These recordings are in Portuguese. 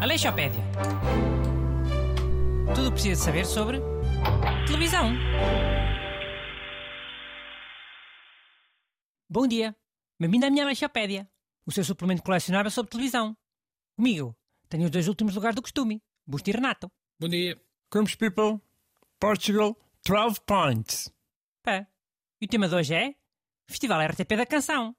Aleixopédia. Tudo o que precisa saber sobre televisão. Bom dia. Bem-vindo à minha Aleixopédia, o seu suplemento colecionável sobre televisão. Comigo, tenho os dois últimos lugares do costume, Busto e Renato. Bom dia. Comes people, Portugal, 12 points. Pá. E o tema de hoje é Festival RTP da Canção.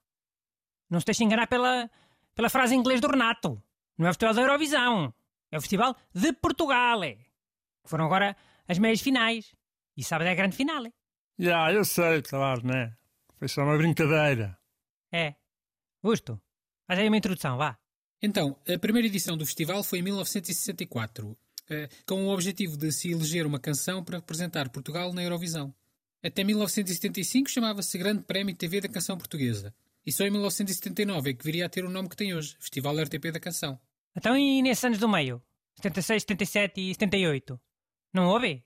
Não se deixe enganar pela, pela frase em inglês do Renato. Não é o Festival da Eurovisão. É o Festival de Portugal. é. Que foram agora as meias finais. E sábado é a grande finale. Já, eu sei, claro, né? Foi só uma brincadeira. É. Busto, faz aí uma introdução, vá. Então, a primeira edição do festival foi em 1964, eh, com o objetivo de se eleger uma canção para representar Portugal na Eurovisão. Até 1975 chamava-se Grande Prémio TV da Canção Portuguesa. E só em 1979 é que viria a ter o nome que tem hoje, Festival RTP da Canção. Então e nesses anos do meio? 76, 77 e 78? Não houve?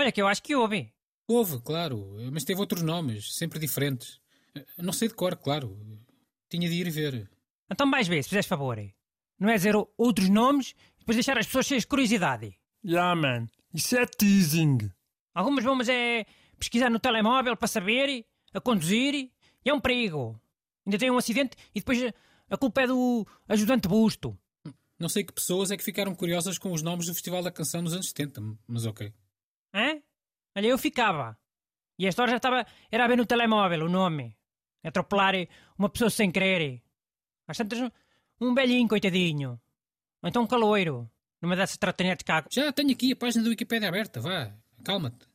Olha que eu acho que houve. Houve, claro, mas teve outros nomes, sempre diferentes. Não sei de cor, claro. Tinha de ir ver. Então mais ver, se fizeres favor. Não é dizer outros nomes e depois deixar as pessoas cheias de curiosidade. Já, man, isso é teasing. Algumas bombas é pesquisar no telemóvel para saber, a conduzir, e é um perigo. Ainda tem um acidente e depois a culpa é do ajudante busto. Não sei que pessoas é que ficaram curiosas com os nomes do Festival da Canção nos anos 70, mas ok. Hã? Olha, eu ficava. E a história já estava. Era a ver no telemóvel o nome. Atropelar uma pessoa sem querer. Às tantas, um velhinho, coitadinho. Ou então um caloiro. Numa dessas tratonetes cá. Já tenho aqui a página do Wikipedia aberta, vá, calma-te.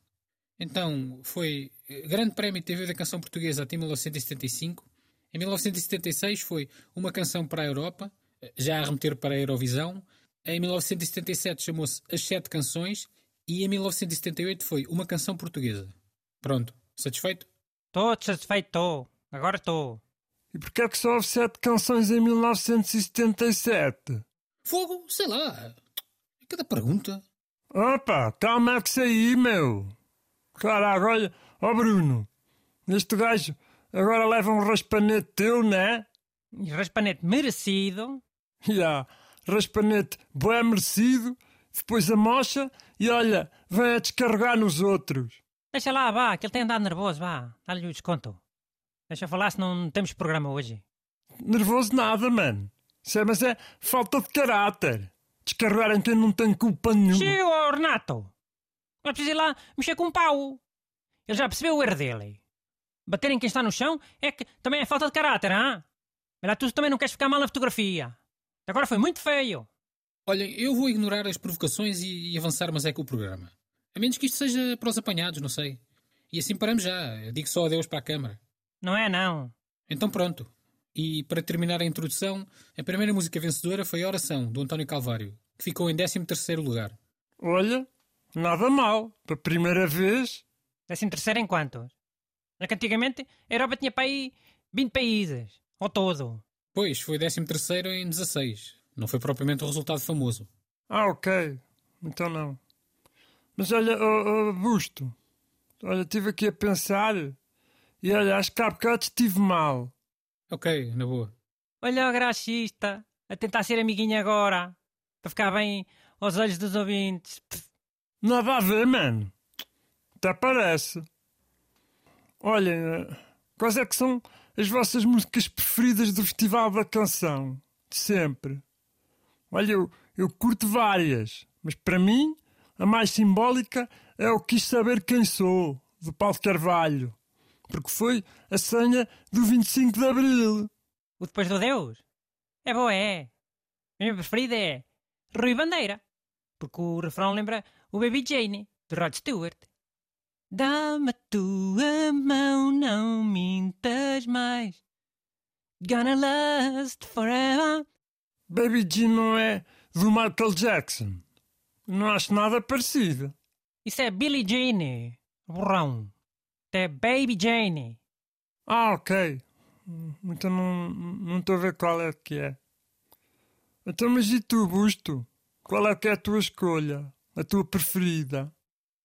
Então, foi eh, Grande Prémio TV da Canção Portuguesa até 1975. Em 1976 foi Uma Canção para a Europa, eh, já a remeter para a Eurovisão. Em 1977 chamou-se As Sete Canções. E em 1978 foi Uma Canção Portuguesa. Pronto, satisfeito? Estou satisfeito, estou. Agora estou. E porquê é que só houve sete canções em 1977? Fogo, sei lá. Cada pergunta. Opa, calma que aí, meu. Claro, agora, ó Bruno, este gajo agora leva um raspanete teu, né? Raspanete merecido. Já, raspanete bem merecido, depois amocha e olha, vem a descarregar nos outros. Deixa lá, vá, que ele tem andado nervoso, vá. Dá-lhe o desconto. Deixa eu falar, senão não temos programa hoje. Nervoso nada, mano. Isso é, mas é falta de caráter. Descarregar em quem não tem culpa nenhuma. Chega, ó, Renato. Não é preciso ir lá mexer com um pau. Ele já percebeu o erro dele. Bater em quem está no chão é que também é falta de caráter, hã? Mas lá tu também não queres ficar mal na fotografia. Agora foi muito feio. Olhem, eu vou ignorar as provocações e, e avançar, mas é com o programa. A menos que isto seja para os apanhados, não sei. E assim paramos já. Eu digo só adeus para a câmara. Não é, não. Então pronto. E para terminar a introdução, a primeira música vencedora foi Oração, do António Calvário, que ficou em 13º lugar. Olha, nada mal. Pela primeira vez. Décimo terceiro em quantos? É que antigamente a Europa tinha para aí 20 países. Ao todo. Pois, foi 13º em 16. Não foi propriamente um resultado famoso. Ah, ok. Então não. Mas olha, oh, oh, Busto. Olha, estive aqui a pensar. E olha, acho que há bocado estive mal. Ok, na boa. Olha o graxista. A tentar ser amiguinho agora. Para ficar bem aos olhos dos ouvintes. Pff, Nada a ver, mano. Até parece. Olhem, quais é que são as vossas músicas preferidas do Festival da Canção? De sempre. Olha, eu, eu curto várias, mas para mim a mais simbólica é o Quis Saber Quem Sou, do Paulo Carvalho, porque foi a senha do 25 de Abril. O Depois do Deus? É boa, é. A minha preferida é Rui Bandeira. Porque o refrão lembra o Baby Jane, de Rod Stewart. Dá-me a tua mão, não mintas mais. Gonna last forever. Baby G não é do Michael Jackson. Não acho nada parecido. Isso é Billie Jane, borrão. É Baby Jane. Ah, ok. Então não não estou a ver qual é que é. Então, mas e tu, Busto? Qual é que é a tua escolha? A tua preferida?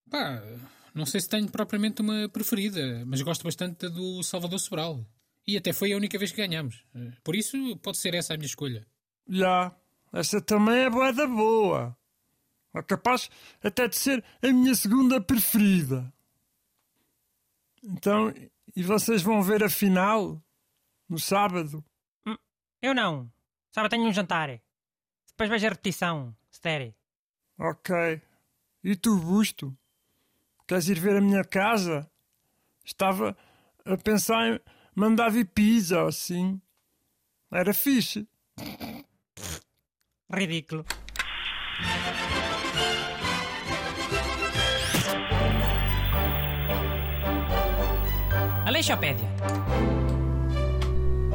Pá, não sei se tenho propriamente uma preferida, mas gosto bastante da do Salvador Sobral. E até foi a única vez que ganhamos. Por isso, pode ser essa a minha escolha. Já, essa também é boa da boa. É capaz até de ser a minha segunda preferida. Então, e vocês vão ver a final? No sábado? Eu não. Sábado tenho um jantar. Depois vejo a repetição. Estéreo. Ok. E tu, Busto? Queres ir ver a minha casa? Estava a pensar em mandar vir pizza assim. Era fixe. Ridículo. Aleixopédia.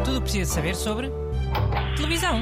Tudo precisa saber sobre televisão.